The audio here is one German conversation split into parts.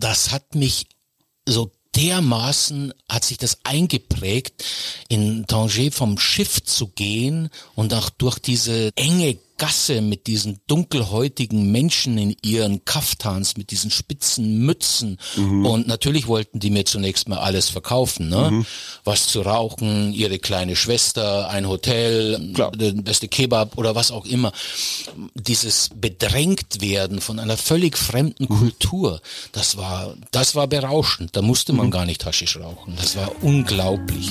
das hat mich so dermaßen hat sich das eingeprägt, in Tanger vom Schiff zu gehen und auch durch diese enge Gasse mit diesen dunkelhäutigen Menschen in ihren Kaftans, mit diesen spitzen Mützen. Mhm. Und natürlich wollten die mir zunächst mal alles verkaufen, ne? Mhm. Was zu rauchen, ihre kleine Schwester, ein Hotel, Klar. der beste Kebab oder was auch immer. Dieses bedrängt werden von einer völlig fremden mhm. Kultur, das war, das war berauschend. Da musste man mhm. gar nicht Haschisch rauchen. Das war unglaublich.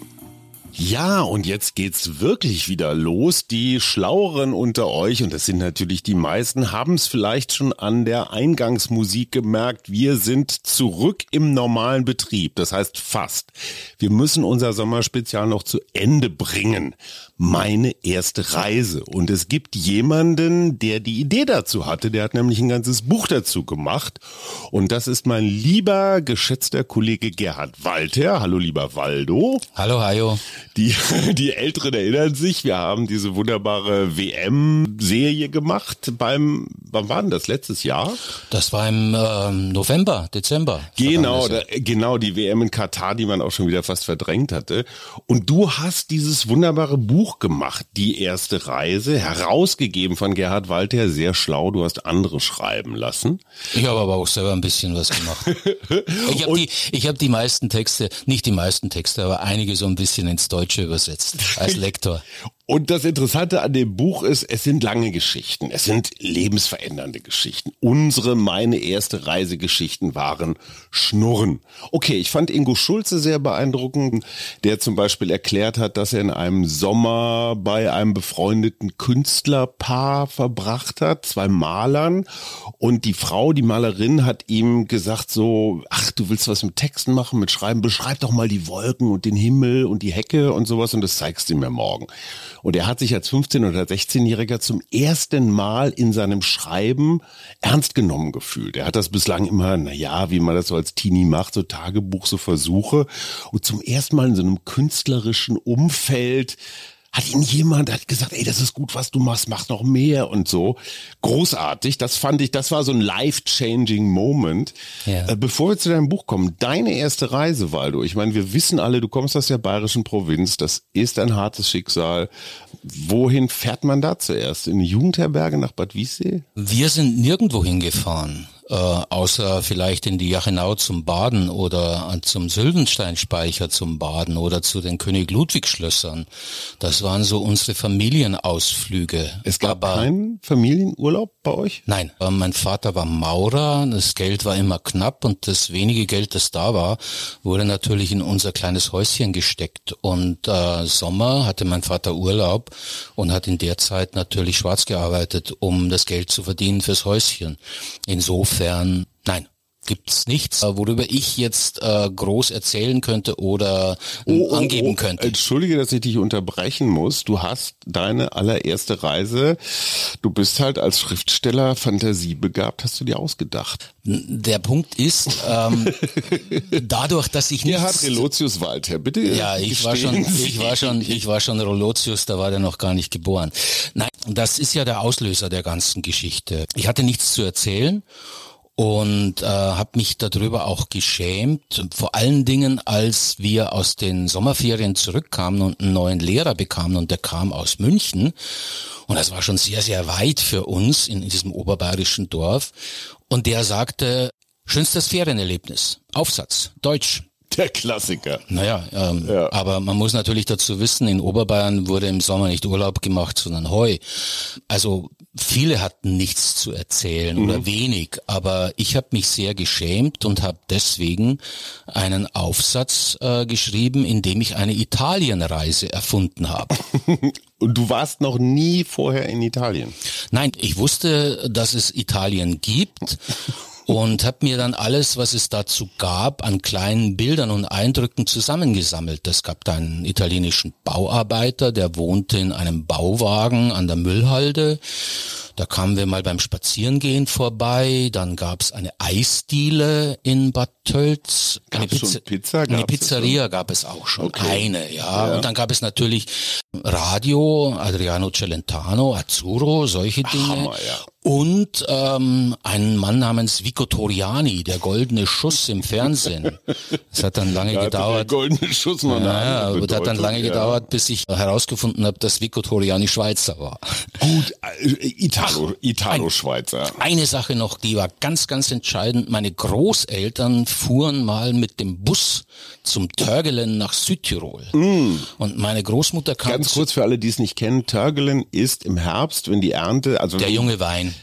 Ja, und jetzt geht's wirklich wieder los. Die Schlaueren unter euch, und das sind natürlich die meisten, haben es vielleicht schon an der Eingangsmusik gemerkt. Wir sind zurück im normalen Betrieb. Das heißt fast. Wir müssen unser Sommerspezial noch zu Ende bringen meine erste Reise. Und es gibt jemanden, der die Idee dazu hatte. Der hat nämlich ein ganzes Buch dazu gemacht. Und das ist mein lieber, geschätzter Kollege Gerhard Walter. Hallo, lieber Waldo. Hallo, Hajo. Die, die Älteren erinnern sich, wir haben diese wunderbare WM-Serie gemacht beim, wann war denn das, letztes Jahr? Das war im äh, November, Dezember. Genau, da, genau, die WM in Katar, die man auch schon wieder fast verdrängt hatte. Und du hast dieses wunderbare Buch Buch gemacht, Die erste Reise, herausgegeben von Gerhard Walter, sehr schlau, du hast andere schreiben lassen. Ich habe aber auch selber ein bisschen was gemacht. ich habe die, ich hab die meisten Texte, nicht die meisten Texte, aber einige so ein bisschen ins Deutsche übersetzt, als Lektor. Und das Interessante an dem Buch ist, es sind lange Geschichten, es sind lebensverändernde Geschichten. Unsere, meine erste Reisegeschichten waren Schnurren. Okay, ich fand Ingo Schulze sehr beeindruckend, der zum Beispiel erklärt hat, dass er in einem Sommer bei einem befreundeten Künstlerpaar verbracht hat, zwei Malern. Und die Frau, die Malerin, hat ihm gesagt so, ach, du willst was mit Texten machen, mit Schreiben, beschreib doch mal die Wolken und den Himmel und die Hecke und sowas und das zeigst du mir morgen. Und er hat sich als 15- oder 16-Jähriger zum ersten Mal in seinem Schreiben ernst genommen gefühlt. Er hat das bislang immer, na ja, wie man das so als Teenie macht, so Tagebuch, so Versuche. Und zum ersten Mal in so einem künstlerischen Umfeld hat ihn jemand hat gesagt, ey, das ist gut, was du machst, mach noch mehr und so. Großartig. Das fand ich, das war so ein life-changing Moment. Ja. Äh, bevor wir zu deinem Buch kommen, deine erste Reise, Waldo. Ich meine, wir wissen alle, du kommst aus der bayerischen Provinz. Das ist ein hartes Schicksal. Wohin fährt man da zuerst? In eine Jugendherberge nach Bad Wiessee? Wir sind nirgendwo hingefahren äh, außer vielleicht in die Jachenau zum Baden oder zum Sylvensteinspeicher zum Baden oder zu den König Ludwig Schlössern. Das waren so unsere Familienausflüge. Es gab Aber, keinen Familienurlaub bei euch? Nein, äh, mein Vater war Maurer, das Geld war immer knapp und das wenige Geld, das da war, wurde natürlich in unser kleines Häuschen gesteckt. Und äh, Sommer hatte mein Vater Urlaub und hat in der Zeit natürlich schwarz gearbeitet, um das Geld zu verdienen fürs Häuschen. Insofern Insofern, nein, gibt's nichts, äh, worüber ich jetzt äh, groß erzählen könnte oder oh, oh, angeben oh, könnte. Entschuldige, dass ich dich unterbrechen muss. Du hast deine allererste Reise. Du bist halt als Schriftsteller fantasiebegabt, hast du dir ausgedacht. Der Punkt ist, ähm, dadurch, dass ich nicht. Gerhard Relotius Walter, bitte. Ja, ich war schon, ich war schon, ich war schon Relotius, da war der noch gar nicht geboren. Nein, das ist ja der Auslöser der ganzen Geschichte. Ich hatte nichts zu erzählen und äh, habe mich darüber auch geschämt. Vor allen Dingen, als wir aus den Sommerferien zurückkamen und einen neuen Lehrer bekamen und der kam aus München. Und das war schon sehr, sehr weit für uns in, in diesem oberbayerischen Dorf. Und der sagte, schönstes Ferienerlebnis, Aufsatz, Deutsch. Der Klassiker. Naja, ähm, ja. aber man muss natürlich dazu wissen, in Oberbayern wurde im Sommer nicht Urlaub gemacht, sondern Heu. Also viele hatten nichts zu erzählen mhm. oder wenig, aber ich habe mich sehr geschämt und habe deswegen einen Aufsatz äh, geschrieben, in dem ich eine Italienreise erfunden habe. Und du warst noch nie vorher in Italien? Nein, ich wusste, dass es Italien gibt und habe mir dann alles, was es dazu gab, an kleinen Bildern und Eindrücken zusammengesammelt. Es gab da einen italienischen Bauarbeiter, der wohnte in einem Bauwagen an der Müllhalde. Da kamen wir mal beim Spazierengehen vorbei. Dann gab's eine Eisdiele in Bad Tölz. Eine, Gab's schon Pizza? eine Pizzeria gab es auch schon. Okay. Eine, ja. Ja. Und dann gab es natürlich Radio, Adriano Celentano, Azzurro, solche Dinge. Hammer, ja. Und ähm, einen Mann namens Vico Toriani, der goldene Schuss im Fernsehen. Das hat dann lange Da hatte Der gedauert. goldene Schuss andere aber das hat dann lange ja. gedauert, bis ich herausgefunden habe, dass Vico Toriani Schweizer war. Gut, äh, Italo, Italo-Schweizer. Eine Sache noch, die war ganz, ganz entscheidend. Meine Großeltern fuhren mal mit dem Bus zum Törgelen nach Südtirol. Und meine Großmutter kam Mm. Ganz kurz für alle, die es nicht kennen, Törgelen ist im Herbst, wenn die Ernte, also der junge Wein.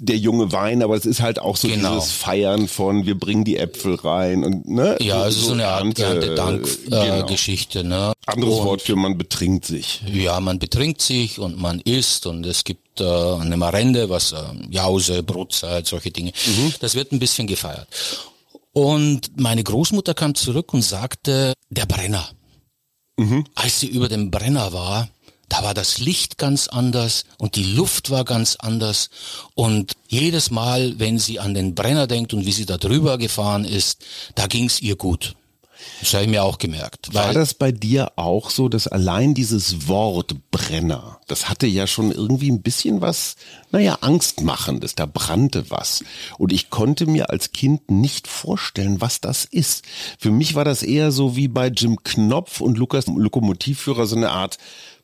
Der junge Wein, aber es ist halt auch so Genau. dieses Feiern von, wir bringen die Äpfel rein und ne? Ja, also so eine Art Ernte, Erntedank-Geschichte. Äh, genau. Geschichte, ne? Anderes Und- Wort für man betrinkt sich. Ja, man betrinkt sich und man isst und es gibt äh, eine Marende, was äh, Jause, Brotzeit, solche Dinge. Das wird ein bisschen gefeiert. Und meine Großmutter kam zurück und sagte, der Brenner. Als sie über dem Brenner war, da war das Licht ganz anders und die Luft war ganz anders. Und jedes Mal, wenn sie an den Brenner denkt und wie sie da drüber gefahren ist, da ging's ihr gut. Das habe ich mir auch gemerkt. War das bei dir auch so, dass allein dieses Wort Brenner, das hatte ja schon irgendwie ein bisschen was, naja, Angstmachendes, da brannte was. Und ich konnte mir als Kind nicht vorstellen, was das ist. Für mich war das eher so wie bei Jim Knopf und Lukas Lokomotivführer so eine Art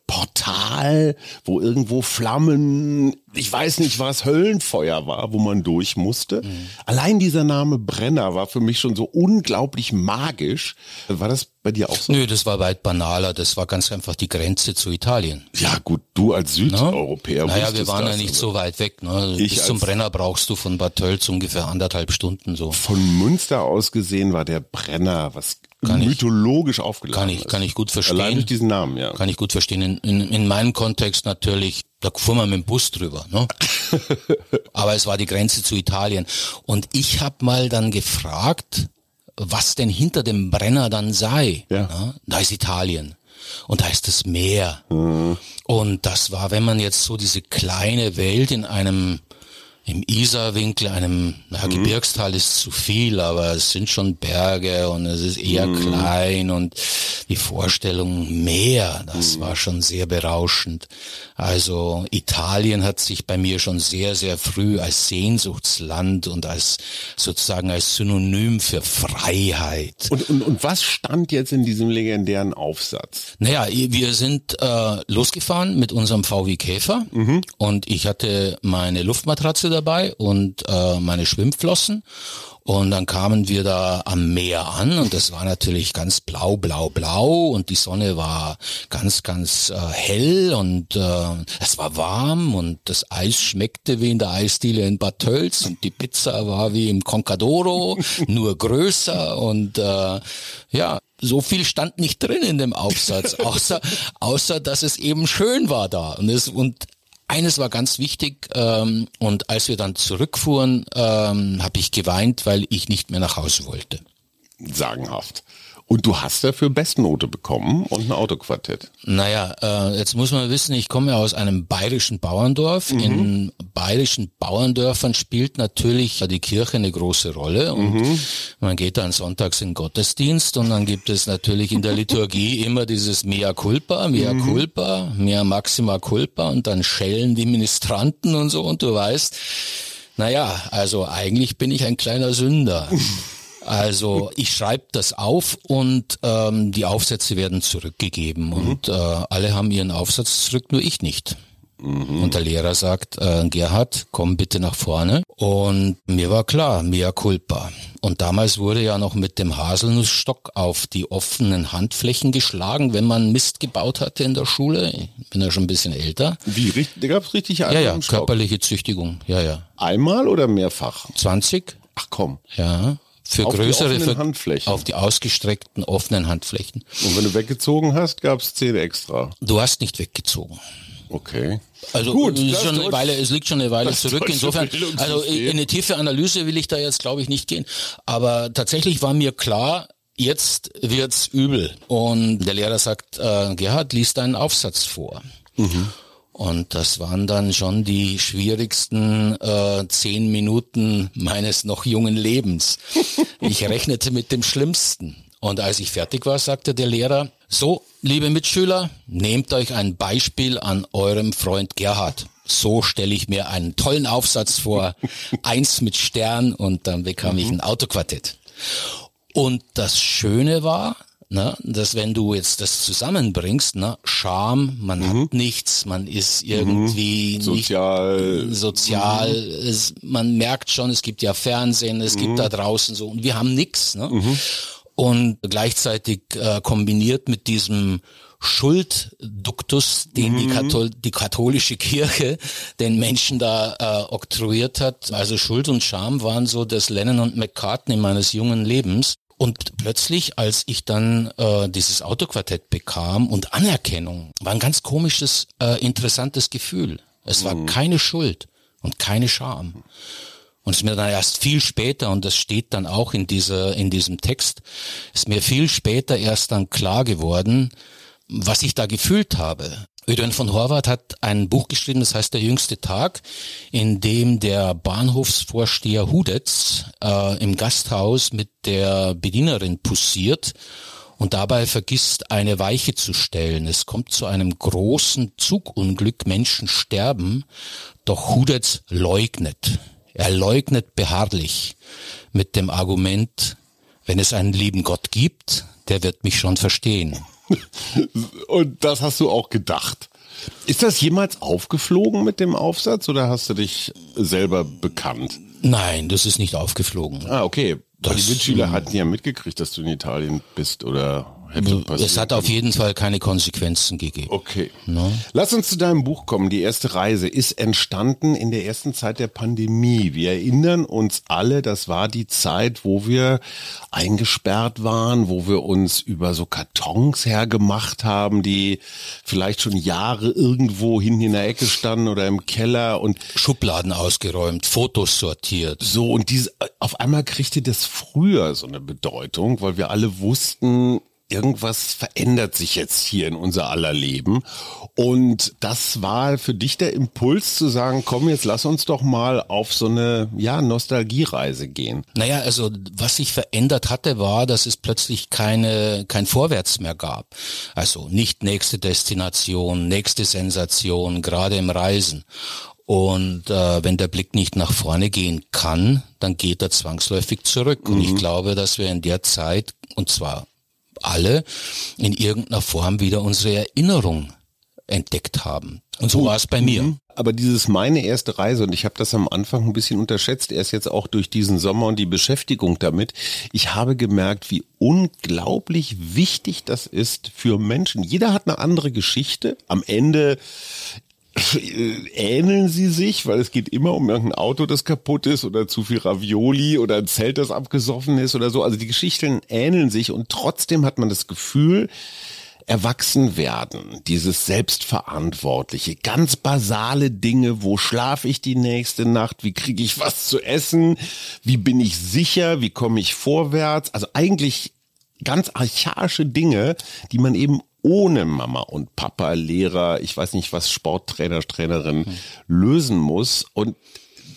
Portal, wo irgendwo Flammen, ich weiß nicht was, Höllenfeuer war, wo man durch musste. Allein dieser Name Brenner war für mich schon so unglaublich magisch. War das bei dir auch so? Nö, das war weit banaler. Das war ganz einfach die Grenze zu Italien. Ja gut, du als Südeuropäer Naja, wir waren das, ja nicht so weit weg. Ne? Ich Bis zum Brenner brauchst du von Bad Tölz ungefähr anderthalb Stunden so. Von Münster aus gesehen war der Brenner was Kann ich- mythologisch aufgeladen Kann ich, ist. kann ich gut Allein verstehen. durch diesen Namen, ja. Kann ich gut verstehen. In, in, in meinem Kontext natürlich, da fuhr man mit dem Bus drüber. Ne? Aber es war die Grenze zu Italien. Und ich habe mal dann gefragt, was denn hinter dem Brenner dann sei. Ja. Ne? Da ist Italien. Und da ist das Meer. Mhm. Und das war, wenn man jetzt so diese kleine Welt in einem im Isarwinkel, einem na, Mhm. Gebirgstal ist zu viel, aber es sind schon Berge und es ist eher Mhm. klein und die Vorstellung Meer, das Mhm. war schon sehr berauschend. Also Italien hat sich bei mir schon sehr, sehr früh als Sehnsuchtsland und als sozusagen als Synonym für Freiheit. Und, und, und was stand jetzt in diesem legendären Aufsatz? Naja, wir sind äh, losgefahren mit unserem VW Käfer und ich hatte meine Luftmatratze dabei und äh, meine Schwimmflossen. Und dann kamen wir da am Meer an und das war natürlich ganz blau, blau, blau und die Sonne war ganz, ganz äh, hell und äh, es war warm und das Eis schmeckte wie in der Eisdiele in Bad Tölz und die Pizza war wie im Concadoro, nur größer und äh, ja, so viel stand nicht drin in dem Aufsatz, außer, außer dass es eben schön war da. Und, es, und eines war ganz wichtig, ähm, und als wir dann zurückfuhren, ähm, habe ich geweint, weil ich nicht mehr nach Hause wollte. Sagenhaft. Und du hast dafür Bestnote bekommen und ein Autoquartett. Naja, äh, jetzt muss man wissen, ich komme ja aus einem bayerischen Bauerndorf. In bayerischen Bauerndörfern spielt natürlich die Kirche eine große Rolle und man geht dann sonntags in Gottesdienst und dann gibt es natürlich in der Liturgie immer dieses Mea culpa, Mea culpa, Mea maxima culpa und dann schellen die Ministranten und so und du weißt, naja, also eigentlich bin ich ein kleiner Sünder. Also ich schreibe das auf und ähm, die Aufsätze werden zurückgegeben und äh, alle haben ihren Aufsatz zurück, nur ich nicht. Und der Lehrer sagt, äh, Gerhard, komm bitte nach vorne. Und mir war klar, mea culpa. Und damals wurde ja noch mit dem Haselnussstock auf die offenen Handflächen geschlagen, wenn man Mist gebaut hatte in der Schule. Ich bin ja schon ein bisschen älter. Wie, da gab's richtig Ja, ja, körperliche Züchtigung. Ja, ja. Einmal oder mehrfach? 20? Ach komm. Ja. Für Auf die größere, für, Handflächen. auf die ausgestreckten offenen Handflächen. Und wenn du weggezogen hast, gab's zehn extra. Du hast nicht weggezogen. Okay. Also Gut, es, schon eine Weile, es liegt schon eine Weile zurück. Insofern, also in eine tiefe Analyse will ich da jetzt, glaube ich, nicht gehen. Aber tatsächlich war mir klar, jetzt wird's übel. Und der Lehrer sagt, äh, Gerhard, lies deinen Aufsatz vor. Und das waren dann schon die schwierigsten äh, zehn Minuten meines noch jungen Lebens. Ich rechnete mit dem Schlimmsten. Und als ich fertig war, sagte der Lehrer, so, liebe Mitschüler, nehmt euch ein Beispiel an eurem Freund Gerhard. So stelle ich mir einen tollen Aufsatz vor, eins mit Stern und dann bekam ich ein Autoquartett. Und das Schöne war, ne, dass wenn du jetzt das zusammenbringst, ne, Scham, man hat nichts, man ist irgendwie Sozial. nicht sozial, es, man merkt schon, es gibt ja Fernsehen, es gibt da draußen so und wir haben nichts. Ne? Und gleichzeitig äh, kombiniert mit diesem Schuldduktus, den die, Kathol die katholische Kirche den Menschen da äh, oktroyiert hat. Also Schuld und Scham waren so das Lennon und McCartney meines jungen Lebens. Und plötzlich, als ich dann äh, dieses Autoquartett bekam und Anerkennung, war ein ganz komisches, äh, interessantes Gefühl. Es war keine Schuld und keine Scham. Und es ist mir dann erst viel später, und das steht dann auch in dieser, in diesem Text, ist mir viel später erst dann klar geworden, was ich da gefühlt habe. Ödön von Horvath hat ein Buch geschrieben, das heißt Der jüngste Tag, in dem der Bahnhofsvorsteher Hudetz äh, im Gasthaus mit der Bedienerin pussiert und dabei vergisst, eine Weiche zu stellen. Es kommt zu einem großen Zugunglück, Menschen sterben, doch Hudetz leugnet. Er leugnet beharrlich mit dem Argument, wenn es einen lieben Gott gibt, der wird mich schon verstehen. Und das hast du auch gedacht. Ist das jemals aufgeflogen mit dem Aufsatz oder hast du dich selber bekannt? Nein, das ist nicht aufgeflogen. Ah, okay. Das, die Mitschüler hatten ja mitgekriegt, dass du in Italien bist oder hätte. Es hat auf jeden Fall keine Konsequenzen gegeben. Okay. Lass uns zu deinem Buch kommen. Die erste Reise ist entstanden in der ersten Zeit der Pandemie. Wir erinnern uns alle, das war die Zeit, wo wir eingesperrt waren, wo wir uns über so Kartons hergemacht haben, die vielleicht schon Jahre irgendwo hinten in der Ecke standen oder im Keller und Schubladen ausgeräumt, Fotos sortiert. so, und diese, auf einmal kriegte das früher so eine Bedeutung, weil wir alle wussten, irgendwas verändert sich jetzt hier in unser aller Leben. Und das war für dich der Impuls zu sagen, komm, jetzt lass uns doch mal auf so eine, ja, Nostalgiereise gehen. Naja, also was sich verändert hatte, war, dass es plötzlich keine, kein Vorwärts mehr gab. Also nicht nächste Destination, nächste Sensation, gerade im Reisen. Und äh, wenn der Blick nicht nach vorne gehen kann, dann geht er zwangsläufig zurück. Und ich glaube, dass wir in der Zeit, und zwar alle, in irgendeiner Form wieder unsere Erinnerung entdeckt haben. Und so war es bei mir. Aber dieses meine erste Reise, und ich habe das am Anfang ein bisschen unterschätzt, erst jetzt auch durch diesen Sommer und die Beschäftigung damit, ich habe gemerkt, wie unglaublich wichtig das ist für Menschen. Jeder hat eine andere Geschichte. Am Ende ähneln sie sich, weil es geht immer um irgendein Auto, das kaputt ist oder zu viel Ravioli oder ein Zelt, das abgesoffen ist oder so. Also die Geschichten ähneln sich und trotzdem hat man das Gefühl, erwachsen werden, dieses Selbstverantwortliche, ganz basale Dinge, wo schlafe ich die nächste Nacht, wie kriege ich was zu essen, wie bin ich sicher, wie komme ich vorwärts, also eigentlich ganz archaische Dinge, die man eben ohne Mama und Papa, Lehrer, ich weiß nicht was, Sporttrainer, Trainerin lösen muss. Und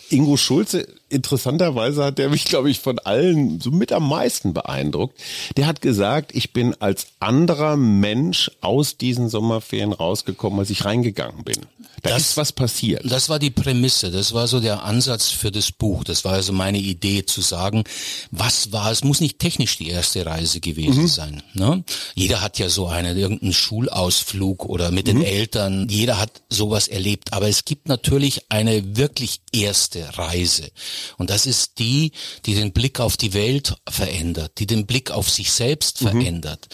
Ingo Schulze, interessanterweise hat der mich, glaube ich, von allen so mit am meisten beeindruckt. Der hat gesagt, ich bin als anderer Mensch aus diesen Sommerferien rausgekommen, als ich reingegangen bin. Da Das- ist was passiert. Das war die Prämisse, das war so der Ansatz für das Buch. Das war also meine Idee zu sagen, was war, es muss nicht technisch die erste Reise gewesen sein. Ne? Jeder hat ja so einen, irgendeinen Schulausflug oder mit den Eltern, jeder hat sowas erlebt. Aber es gibt natürlich eine wirklich erste Reise. Und das ist die, die den Blick auf die Welt verändert, die den Blick auf sich selbst verändert.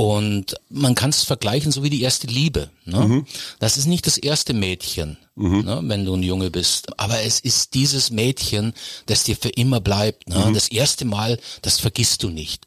Und man kann es vergleichen, so wie die erste Liebe. Ne? Das ist nicht das erste Mädchen, ne, wenn du ein Junge bist. Aber es ist dieses Mädchen, das dir für immer bleibt. Ne? Das erste Mal, das vergisst du nicht.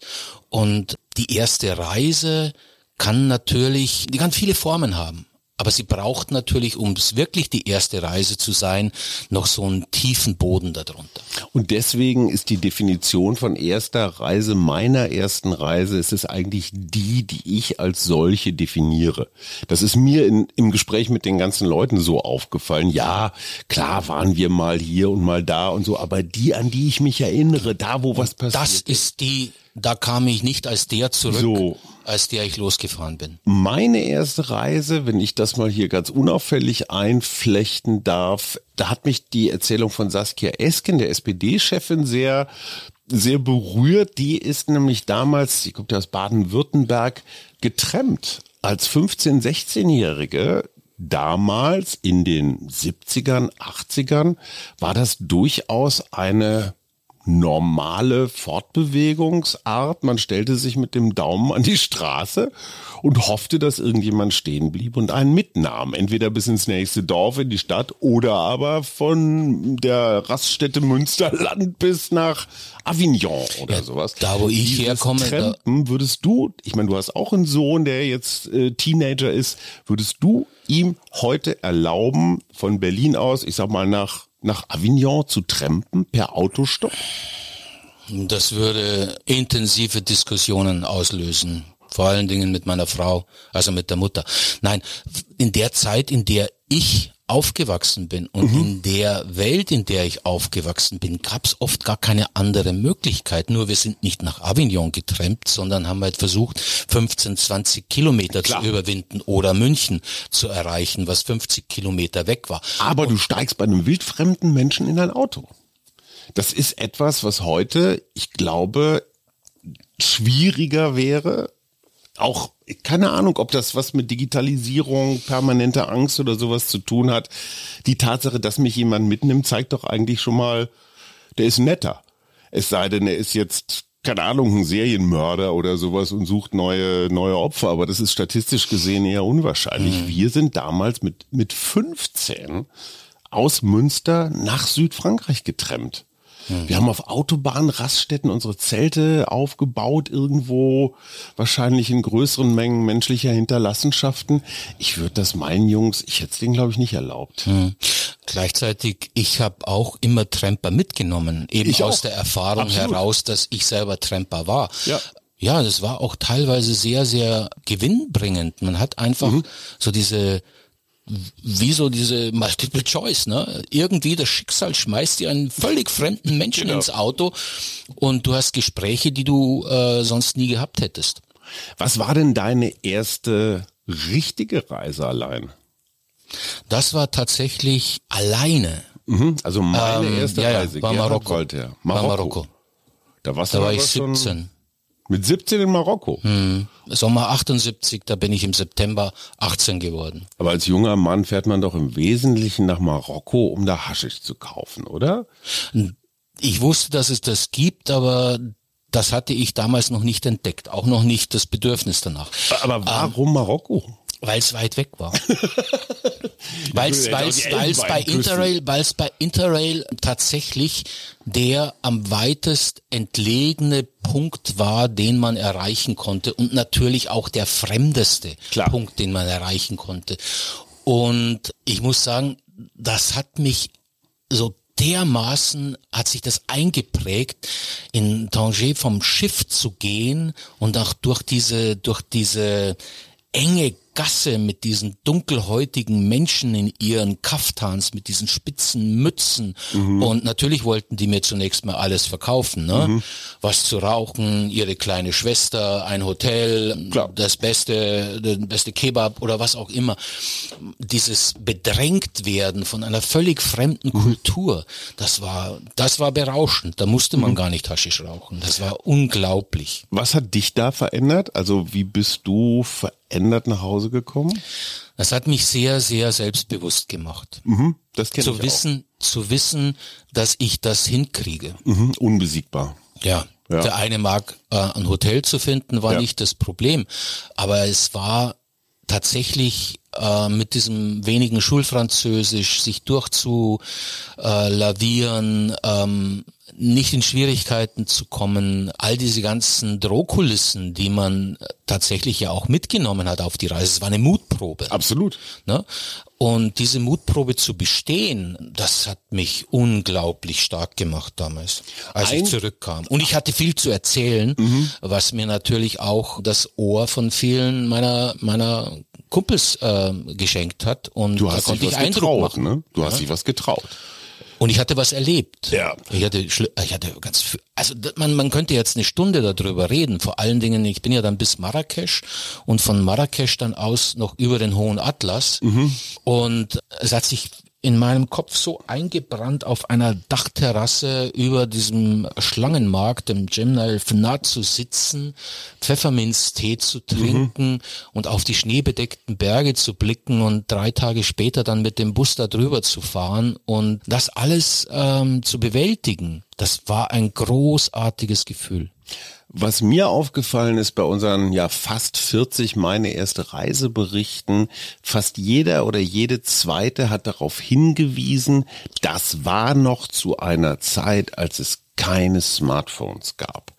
Und die erste Reise kann natürlich, die kann viele Formen haben. Aber sie braucht natürlich, um es wirklich die erste Reise zu sein, noch so einen tiefen Boden darunter. Und deswegen ist die Definition von erster Reise, meiner ersten Reise, ist es eigentlich die, die ich als solche definiere. Das ist mir in, im Gespräch mit den ganzen Leuten so aufgefallen. Ja, klar waren wir mal hier und mal da und so, aber die, an die ich mich erinnere, da wo was passiert. Das ist die, da kam ich nicht als der zurück, so. Als der ich losgefahren bin. Meine erste Reise, wenn ich das mal hier ganz unauffällig einflechten darf, da hat mich die Erzählung von Saskia Esken, der SPD-Chefin, sehr sehr berührt. Die ist nämlich damals, sie kommt ja aus Baden-Württemberg, getrennt. Als 15-, 16-Jährige damals in den 70ern, 80ern war das durchaus eine normale Fortbewegungsart. Man stellte sich mit dem Daumen an die Straße und hoffte, dass irgendjemand stehen blieb und einen mitnahm. Entweder bis ins nächste Dorf in die Stadt oder aber von der Raststätte Münsterland bis nach Avignon oder ja, sowas. Da, wo ich Dieses herkomme. Trampen würdest du, ich meine, du hast auch einen Sohn, der jetzt äh, Teenager ist, würdest du ihm heute erlauben, von Berlin aus, ich sag mal, nach nach Avignon zu trampen per Autostopp? Das würde intensive Diskussionen auslösen. Vor allen Dingen mit meiner Frau, also mit der Mutter. Nein, in der Zeit, in der ich aufgewachsen bin und mhm. in der Welt, in der ich aufgewachsen bin, gab es oft gar keine andere Möglichkeit. Nur wir sind nicht nach Avignon getrennt, sondern haben halt versucht, 15, 20 Kilometer Klar. zu überwinden oder München zu erreichen, was 50 Kilometer weg war. Aber und du steigst bei einem wildfremden Menschen in ein Auto. Das ist etwas, was heute, ich glaube, schwieriger wäre, auch keine Ahnung, ob das was mit Digitalisierung, permanenter Angst oder sowas zu tun hat. Die Tatsache, dass mich jemand mitnimmt, zeigt doch eigentlich schon mal, der ist netter. Es sei denn, er ist jetzt keine Ahnung, ein Serienmörder oder sowas und sucht neue, neue Opfer, aber das ist statistisch gesehen eher unwahrscheinlich. Mhm. Wir sind damals mit, mit 15 aus Münster nach Südfrankreich getrennt. Mhm. Wir haben auf Autobahnraststätten unsere Zelte aufgebaut, irgendwo wahrscheinlich in größeren Mengen menschlicher Hinterlassenschaften. Ich würde das meinen Jungs, ich hätte es denen, glaube ich, nicht erlaubt. Mhm. Gleichzeitig, ich habe auch immer Tramper mitgenommen, eben ich aus auch. der Erfahrung Absolut. heraus, dass ich selber Tramper war. Ja. Ja, das war auch teilweise sehr, sehr gewinnbringend. Man hat einfach mhm. so diese wie so diese Multiple Choice, ne? Irgendwie das Schicksal schmeißt dir einen völlig fremden Menschen genau. ins Auto und du hast Gespräche, die du äh, sonst nie gehabt hättest. Was war denn deine erste richtige Reise allein? Das war tatsächlich alleine. Mhm, also meine ähm, erste ja, Reise. War Marokko. Marokko. War Marokko. Da, warst da war ich 17. Mit 17 in Marokko. Hm. Sommer 78, da bin ich im September 18 geworden. Aber als junger Mann fährt man doch im Wesentlichen nach Marokko, um da Haschisch zu kaufen, oder? Ich wusste, dass es das gibt, aber das hatte ich damals noch nicht entdeckt, auch noch nicht das Bedürfnis danach. Aber warum ähm, Marokko? Weil es weit weg war. weil es bei Interrail, weil es bei Interrail tatsächlich der am weitest entlegene Punkt war, den man erreichen konnte und natürlich auch der fremdeste Klar. Punkt, den man erreichen konnte. Und ich muss sagen, das hat mich so dermaßen hat sich das eingeprägt, in Tanger vom Schiff zu gehen und auch durch diese, durch diese enge Gasse mit diesen dunkelhäutigen Menschen in ihren Kaftans, mit diesen spitzen Mützen. Mhm. Und natürlich wollten die mir zunächst mal alles verkaufen, ne? Mhm. Was zu rauchen, ihre kleine Schwester, ein Hotel, Klar. das beste, der beste Kebab oder was auch immer. Dieses bedrängt werden von einer völlig fremden mhm. Kultur, das war, das war berauschend. Da musste man mhm. gar nicht Haschisch rauchen. Das war unglaublich. Was hat dich da verändert? Also wie bist du verändert nach Hause gekommen? Das hat mich sehr, sehr selbstbewusst gemacht. Mhm, das kenn zu ich wissen, auch. zu wissen, dass ich das hinkriege. Mhm, unbesiegbar. Ja. ja. Der eine mag äh, ein Hotel zu finden, war ja. nicht das Problem, aber es war tatsächlich äh, mit diesem wenigen Schulfranzösisch sich durchzulavieren, ähm, nicht in Schwierigkeiten zu kommen, all diese ganzen Drohkulissen, die man tatsächlich ja auch mitgenommen hat auf die Reise. Es war eine Mutprobe. Absolut. Ne? Und diese Mutprobe zu bestehen, das hat mich unglaublich stark gemacht damals, als Ein ich zurückkam. Und ich hatte viel zu erzählen, Mhm. was mir natürlich auch das Ohr von vielen meiner meiner Kumpels äh, geschenkt hat. Und Du da hast konnte dich ich was Eindruck getraut, machen. ne? Du hast dich was getraut. Und ich hatte was erlebt. Ja. Ich hatte, ich hatte ganz, viel- also man, man könnte jetzt eine Stunde darüber reden. Vor allen Dingen, ich bin ja dann bis Marrakesch und von Marrakesch dann aus noch über den Hohen Atlas. Und es hat sich in meinem Kopf so eingebrannt, auf einer Dachterrasse über diesem Schlangenmarkt, dem Gemnal Fnat zu sitzen, Pfefferminztee zu trinken und auf die schneebedeckten Berge zu blicken und drei Tage später dann mit dem Bus da drüber zu fahren und das alles ähm, zu bewältigen. Das war ein großartiges Gefühl. Was mir aufgefallen ist bei unseren ja fast 40 meine erste Reiseberichten, fast jeder oder jede zweite hat darauf hingewiesen, das war noch zu einer Zeit, als es keine Smartphones gab.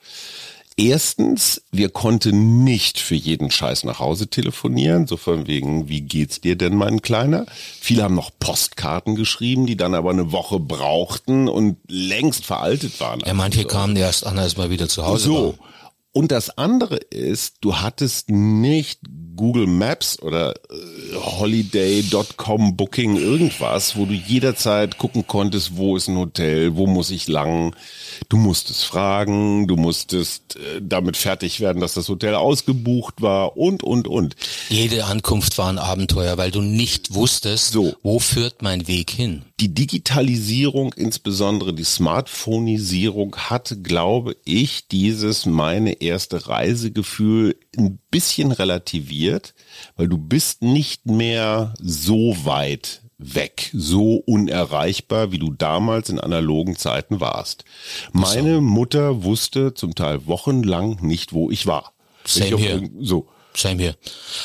Erstens, wir konnten nicht für jeden Scheiß nach Hause telefonieren, so von wegen, wie geht's dir denn, mein Kleiner? Viele haben noch Postkarten geschrieben, die dann aber eine Woche brauchten und längst veraltet waren. Ja, manche kamen erst an, als wir wieder zu Hause So. waren. Und das andere ist, du hattest nicht Google Maps oder äh, Holiday.com Booking irgendwas, wo du jederzeit gucken konntest, wo ist ein Hotel, wo muss ich lang. Du musstest fragen, du musstest äh, damit fertig werden, dass das Hotel ausgebucht war und, und, und. Jede Ankunft war ein Abenteuer, weil du nicht wusstest, So. wo führt mein Weg hin. Die Digitalisierung, insbesondere die Smartphonisierung, hat, glaube ich, dieses meine erste Reisegefühl ein bisschen relativiert, weil du bist nicht mehr so weit weg, so unerreichbar, wie du damals in analogen Zeiten warst. Meine Mutter wusste zum Teil wochenlang nicht, wo ich war. Same ich irgend- So. Same here.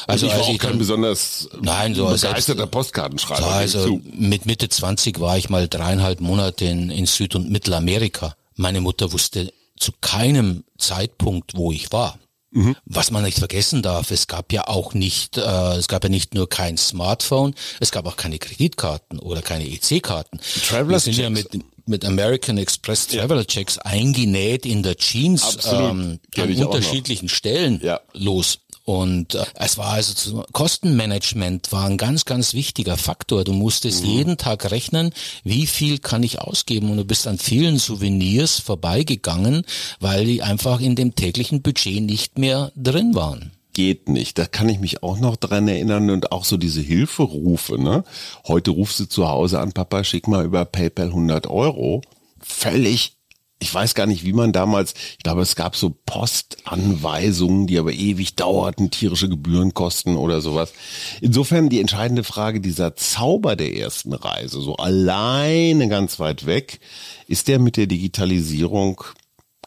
Also Also ich war als auch ich kein dann, besonders Nein, so als begeisterter selbst- Postkartenschreiber. Ich also mit Mitte 20 war ich mal dreieinhalb Monate in, in Süd- und Mittelamerika. Meine Mutter wusste zu keinem Zeitpunkt, wo ich war. Mhm. Was man nicht vergessen darf, es gab ja auch nicht, äh, es gab ja nicht nur kein Smartphone, es gab auch keine Kreditkarten oder keine EC-Karten. Wir Travelers sind ja mit, mit American Express Traveler Checks eingenäht in der Jeans Absolut. ähm, an unterschiedlichen Stellen Ja. los. Und äh, es war also zu, Kostenmanagement war ein ganz, ganz wichtiger Faktor. Du musstest Mhm. jeden Tag rechnen, wie viel kann ich ausgeben. Und du bist an vielen Souvenirs vorbeigegangen, weil die einfach in dem täglichen Budget nicht mehr drin waren. geht nicht. Da kann ich mich auch noch dran erinnern und auch so diese Hilferufe. Ne? Heute rufst du zu Hause an, Papa, schick mal über PayPal 100 Euro. Völlig, ich weiß gar nicht, wie man damals, ich glaube, es gab so Postanweisungen, die aber ewig dauerten, tierische Gebührenkosten oder sowas. Insofern die entscheidende Frage, dieser Zauber der ersten Reise, so alleine ganz weit weg, ist der mit der Digitalisierung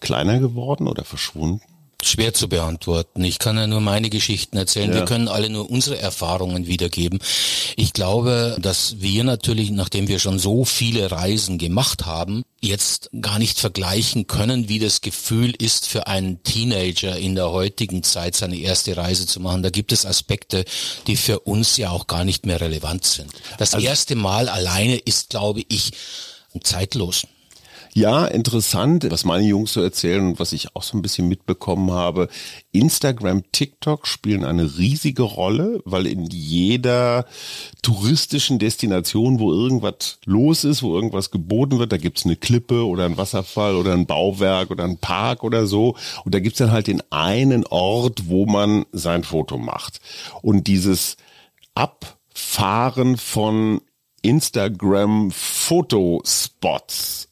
kleiner geworden oder verschwunden? Schwer zu beantworten. Ich kann ja nur meine Geschichten erzählen. Wir können alle nur unsere Erfahrungen wiedergeben. Ich glaube, dass wir natürlich, nachdem wir schon so viele Reisen gemacht haben, jetzt gar nicht vergleichen können, wie das Gefühl ist für einen Teenager in der heutigen Zeit seine erste Reise zu machen. Da gibt es Aspekte, die für uns ja auch gar nicht mehr relevant sind. Das erste Mal alleine ist, glaube ich, zeitlos. Ja, interessant, was meine Jungs so erzählen und was ich auch so ein bisschen mitbekommen habe. Instagram, TikTok spielen eine riesige Rolle, weil in jeder touristischen Destination, wo irgendwas los ist, wo irgendwas geboten wird, da gibt's eine Klippe oder ein Wasserfall oder ein Bauwerk oder ein Park oder so. Und da gibt's dann halt den einen Ort, wo man sein Foto macht. Und dieses Abfahren von Instagram Fotospots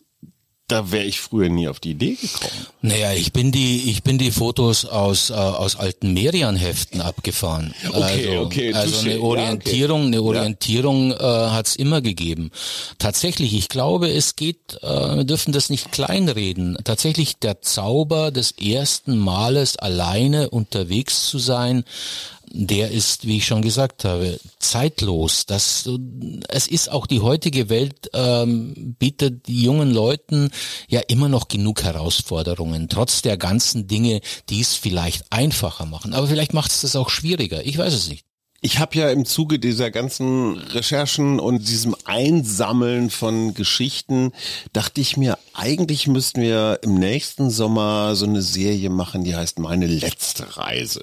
da wäre ich früher nie auf die Idee gekommen. Naja, ich bin die, ich bin die Fotos aus, äh, aus alten Merian-Heften abgefahren. Okay, also, okay, Also eine Ja, Orientierung, eine Orientierung äh, hat's immer gegeben. Tatsächlich, ich glaube, es geht, äh, wir dürfen das nicht kleinreden. Tatsächlich der Zauber des ersten Males alleine unterwegs zu sein, der ist, wie ich schon gesagt habe, zeitlos. Das, es ist auch die heutige Welt ähm, bietet jungen Leuten ja immer noch genug Herausforderungen, trotz der ganzen Dinge, die es vielleicht einfacher machen. Aber vielleicht macht es das auch schwieriger. Ich weiß es nicht. Ich habe ja im Zuge dieser ganzen Recherchen und diesem Einsammeln von Geschichten, dachte ich mir, eigentlich müssten wir im nächsten Sommer so eine Serie machen, die heißt Meine letzte Reise.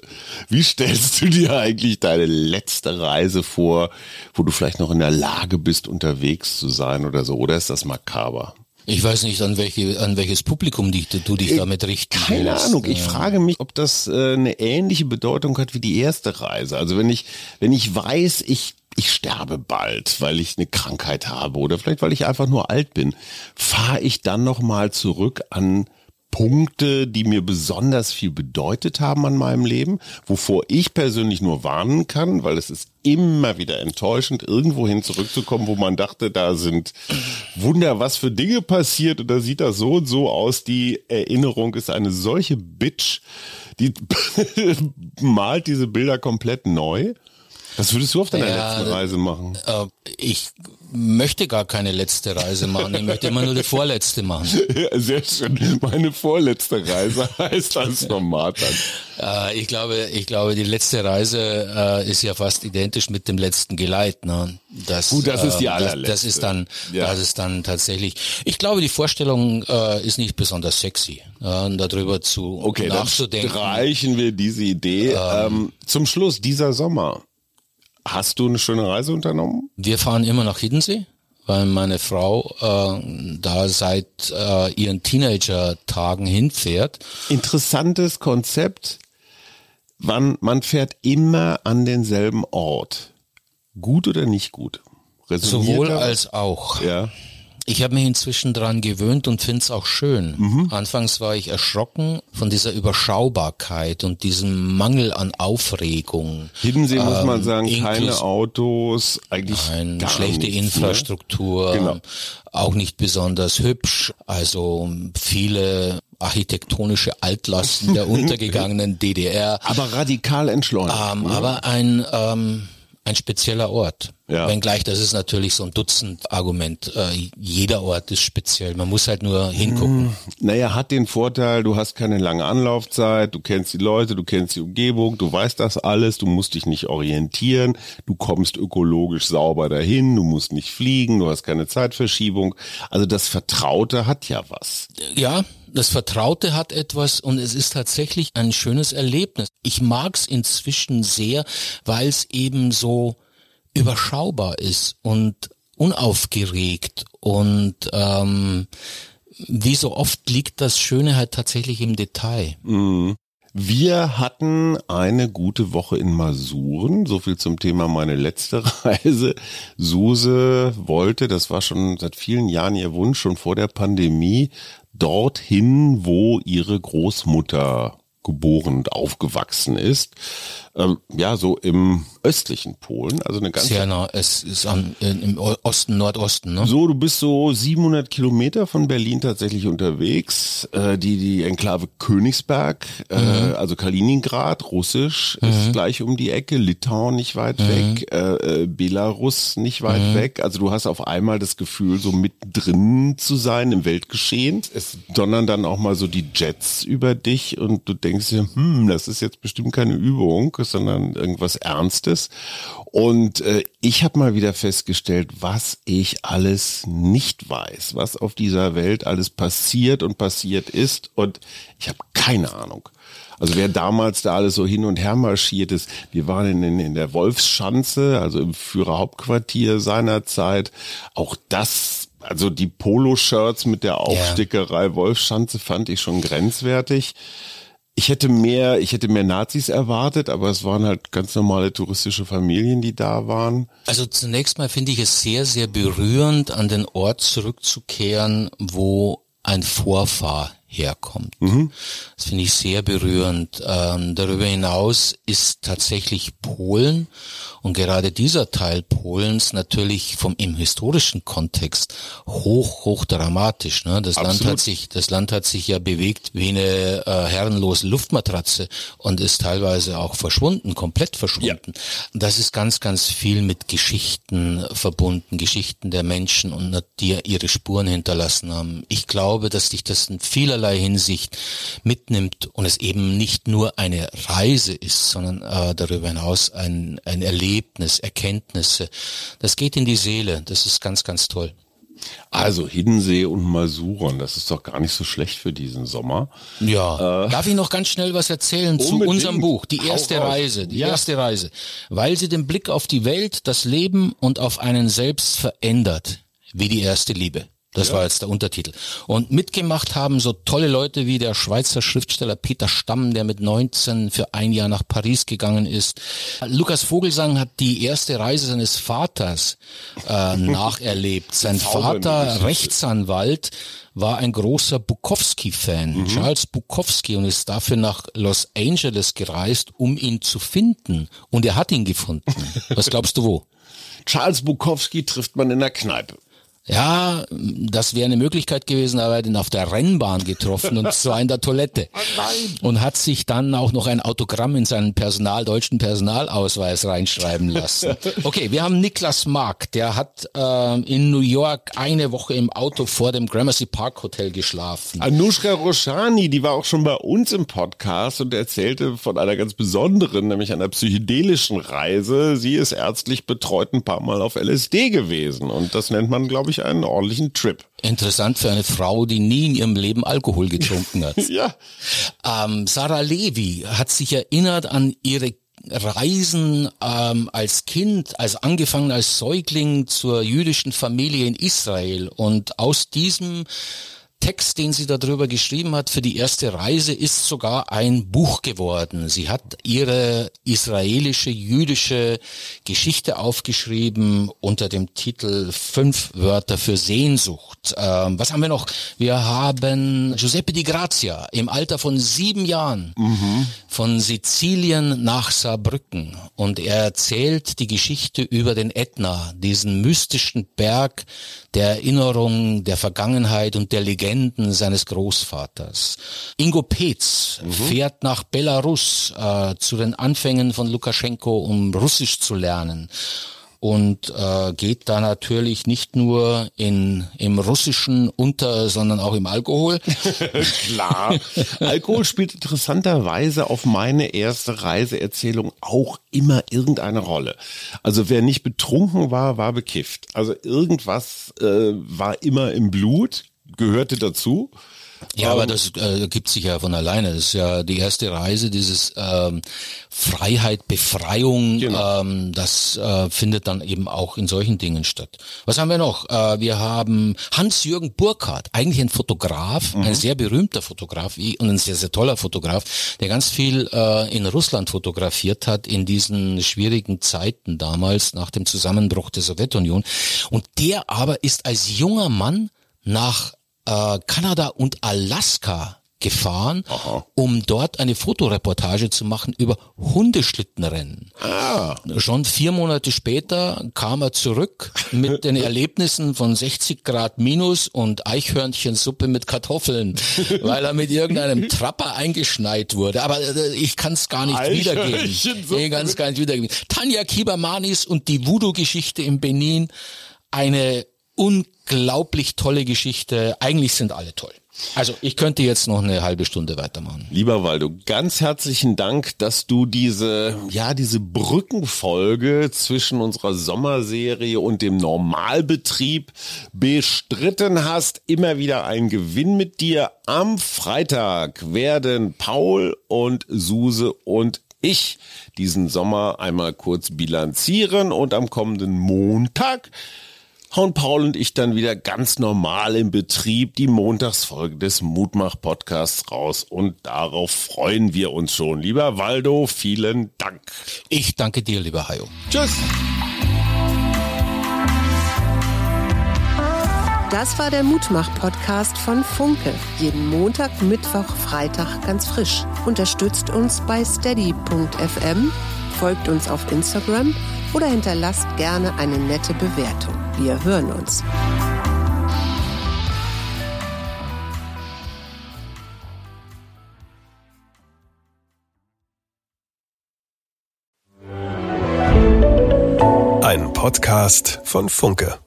Wie stellst du dir eigentlich deine letzte Reise vor, wo du vielleicht noch in der Lage bist, unterwegs zu sein oder so? Oder ist das makaber? Ich weiß nicht, an, welche, an welches Publikum dich, du dich damit richten Keine willst. Ahnung. Ich frage mich, ob das äh, eine ähnliche Bedeutung hat wie die erste Reise. Also wenn ich, wenn ich weiß, ich ich sterbe bald, weil ich eine Krankheit habe oder vielleicht weil ich einfach nur alt bin, fahre ich dann noch mal zurück an Punkte, die mir besonders viel bedeutet haben an meinem Leben, wovor ich persönlich nur warnen kann, weil es ist immer wieder enttäuschend, irgendwohin zurückzukommen, wo man dachte, da sind Wunder, was für Dinge passiert und da sieht das so und so aus. Die Erinnerung ist eine solche Bitch, die malt diese Bilder komplett neu. Was würdest du auf deiner Ja, letzten Reise machen? Äh, ich möchte gar keine letzte Reise machen. Ich möchte immer nur die vorletzte machen. Ja, sehr schön. Meine vorletzte Reise heißt das Format dann. Äh, ich glaube, ich glaube, die letzte Reise äh, ist ja fast identisch mit dem letzten Geleit. Ne? Das, Gut, das ist die äh, das, allerletzte. das ist dann, Ja. das ist dann tatsächlich. Ich glaube, die Vorstellung äh, ist nicht besonders sexy, darüber zu Okay, dann nachzudenken. streichen wir diese Idee. Ähm, zum Schluss dieser Sommer. Hast du eine schöne Reise unternommen? Wir fahren immer nach Hiddensee, weil meine Frau äh, da seit äh, ihren Teenager-Tagen hinfährt. Interessantes Konzept. Man, man fährt immer an denselben Ort. Gut oder nicht gut? Resoniert Sowohl das? als auch. ja. Ich habe mich inzwischen dran gewöhnt und finde es auch schön. Mhm. Anfangs war ich erschrocken von dieser Überschaubarkeit und diesem Mangel an Aufregung. Hiddensee muss man Ähm, sagen, keine Autos, eigentlich gar schlechte nichts, Infrastruktur, Genau. auch nicht besonders hübsch, also viele architektonische Altlasten der untergegangenen DDR, Ne? Aber radikal entschleunigt. ähm, oder? aber ein, ähm, ein spezieller Ort. Ja. Wenngleich, das ist natürlich so ein Dutzend-Argument. Äh, jeder Ort ist speziell. Man muss halt nur hingucken. Naja, hat den Vorteil, du hast keine lange Anlaufzeit, du kennst die Leute, du kennst die Umgebung, du weißt das alles, du musst dich nicht orientieren, du kommst ökologisch sauber dahin, du musst nicht fliegen, du hast keine Zeitverschiebung. Also das Vertraute hat ja was. Ja, das Vertraute hat etwas und es ist tatsächlich ein schönes Erlebnis. Ich mag's inzwischen sehr, weil es eben so überschaubar ist und unaufgeregt und ähm, wie so oft liegt das Schöne halt tatsächlich im Detail. Wir hatten eine gute Woche in Masuren. So viel zum Thema meine letzte Reise. Suse wollte, das war schon seit vielen Jahren ihr Wunsch, schon vor der Pandemie, dorthin, wo ihre Großmutter geboren und aufgewachsen ist. Ähm, ja, so im östlichen Polen, also eine ganz Sehr nah, es ist am, im Osten, Nordosten, ne? so, du bist so 700 Kilometer von Berlin tatsächlich unterwegs. Äh, die die Enklave Königsberg, äh, also Kaliningrad, Russisch ist gleich um die Ecke, Litauen nicht weit weg, äh, äh, Belarus nicht weit weg. Also du hast auf einmal das Gefühl, so mittendrin zu sein im Weltgeschehen. Es donnern dann auch mal so die Jets über dich und du denkst dir, hm, das ist jetzt bestimmt keine Übung, sondern irgendwas Ernstes. Und äh, ich habe mal wieder festgestellt, was ich alles nicht weiß, was auf dieser Welt alles passiert und passiert ist. Und ich habe keine Ahnung. Also wer damals da alles so hin und her marschiert ist, wir waren in, in, in der Wolfsschanze, also im Führerhauptquartier seinerzeit. Auch das, also die Poloshirts mit der Aufstickerei Wolfsschanze fand ich schon grenzwertig. Ich hätte mehr, ich hätte mehr Nazis erwartet, aber es waren halt ganz normale touristische Familien, die da waren. Also zunächst mal finde ich es sehr, sehr berührend, an den Ort zurückzukehren, wo ein Vorfahr herkommt. Das finde ich sehr berührend. Ähm, darüber hinaus ist tatsächlich Polen und gerade dieser Teil Polens natürlich vom im historischen Kontext hoch hoch dramatisch. Ne? Das Absolut. Land hat sich das Land hat sich ja bewegt wie eine äh, herrenlose Luftmatratze und ist teilweise auch verschwunden, komplett verschwunden. Ja. Das ist ganz ganz viel mit Geschichten verbunden, Geschichten der Menschen und die ihre Spuren hinterlassen haben. Ich glaube, dass sich das in vielerlei Hinsicht mitnimmt und es eben nicht nur eine Reise ist, sondern äh, darüber hinaus ein, ein Erlebnis, Erkenntnisse. Das geht in die Seele. Das ist ganz, ganz toll. Also Hiddensee und Masuron, das ist doch gar nicht so schlecht für diesen Sommer. Ja. Äh, Darf ich noch ganz schnell was erzählen unbedingt. zu unserem Buch, die erste Reise, die ja. erste Reise, weil sie den Blick auf die Welt, das Leben und auf einen selbst verändert, wie die erste Liebe. Das ja. war jetzt der Untertitel. Und mitgemacht haben so tolle Leute wie der Schweizer Schriftsteller Peter Stamm, der mit 19 für ein Jahr nach Paris gegangen ist. Lukas Vogelsang hat die erste Reise seines Vaters äh, nacherlebt. Sein Vater, Rechtsanwalt, war ein großer Bukowski-Fan, mhm. Charles Bukowski, und ist dafür nach Los Angeles gereist, um ihn zu finden. Und er hat ihn gefunden. Was glaubst du wo? Charles Bukowski trifft man in der Kneipe. Ja, das wäre eine Möglichkeit gewesen, aber er hat ihn auf der Rennbahn getroffen und zwar in der Toilette. Oh und hat sich dann auch noch ein Autogramm in seinen Personal, deutschen Personalausweis reinschreiben lassen. Okay, wir haben Niklas Mark, der hat äh, in New York eine Woche im Auto vor dem Gramercy Park Hotel geschlafen. Anushka Roshani, die war auch schon bei uns im Podcast und erzählte von einer ganz besonderen, nämlich einer psychedelischen Reise. Sie ist ärztlich betreut ein paar Mal auf LSD gewesen und das nennt man, glaube ich, ich, einen ordentlichen Trip. Interessant für eine Frau, die nie in ihrem Leben Alkohol getrunken hat. ja. Ähm, Sarah Levy hat sich erinnert an ihre Reisen ähm, als Kind, als angefangen als Säugling zur jüdischen Familie in Israel und aus diesem Text, den sie darüber geschrieben hat für die erste Reise, ist sogar ein Buch geworden. Sie hat ihre israelische, jüdische Geschichte aufgeschrieben unter dem Titel Fünf Wörter für Sehnsucht. Ähm, was haben wir noch? Wir haben Giuseppe di Grazia im Alter von sieben Jahren mhm. von Sizilien nach Saarbrücken. Und er erzählt die Geschichte über den Ätna, diesen mystischen Berg der Erinnerung, der Vergangenheit und der Legende Legenden seines Großvaters. Ingo Petz mhm. fährt nach Belarus äh, zu den Anfängen von Lukaschenko, um Russisch zu lernen und äh, geht da natürlich nicht nur in, im Russischen unter, sondern auch im Alkohol. Klar. Alkohol spielt interessanterweise auf meine erste Reiseerzählung auch immer irgendeine Rolle. Also wer nicht betrunken war, war bekifft. Also irgendwas äh, war immer im Blut gehörte dazu. Ja, aber ähm, das äh, gibt sich ja von alleine. Das ist ja die erste Reise, dieses ähm, Freiheit, Befreiung, genau. ähm, das äh, findet dann eben auch in solchen Dingen statt. Was haben wir noch? Äh, wir haben Hans-Jürgen Burkhardt, eigentlich ein Fotograf, mhm. ein sehr berühmter Fotograf und ein sehr, sehr toller Fotograf, der ganz viel äh, in Russland fotografiert hat in diesen schwierigen Zeiten damals nach dem Zusammenbruch der Sowjetunion. Und der aber ist als junger Mann nach äh, Kanada und Alaska gefahren, Aha. um dort eine Fotoreportage zu machen über Hundeschlittenrennen. Ah. Schon vier Monate später kam er zurück mit den Erlebnissen von 60 Grad minus und Eichhörnchensuppe mit Kartoffeln, weil er mit irgendeinem Trapper eingeschneit wurde. Aber äh, ich kann es gar nicht wiedergeben. Ich kann es gar nicht wiedergeben. Tanja Kibamanis und die Voodoo-Geschichte in Benin, eine unglaublich tolle Geschichte. Eigentlich sind alle toll. Also ich könnte jetzt noch eine halbe Stunde weitermachen. Lieber Waldo, ganz herzlichen Dank, dass du diese, ja, diese Brückenfolge zwischen unserer Sommerserie und dem Normalbetrieb bestritten hast. Immer wieder ein Gewinn mit dir. Am Freitag werden Paul und Suse und ich diesen Sommer einmal kurz bilanzieren und am kommenden Montag hauen Paul und ich dann wieder ganz normal im Betrieb die Montagsfolge des Mutmach-Podcasts raus und darauf freuen wir uns schon. Lieber Waldo, vielen Dank. Ich danke dir, lieber Hayo. Tschüss. Das war der Mutmach-Podcast von Funke. Jeden Montag, Mittwoch, Freitag ganz frisch. Unterstützt uns bei steady.fm, folgt uns auf Instagram oder hinterlasst gerne eine nette Bewertung. Wir hören uns. Ein Podcast von Funke.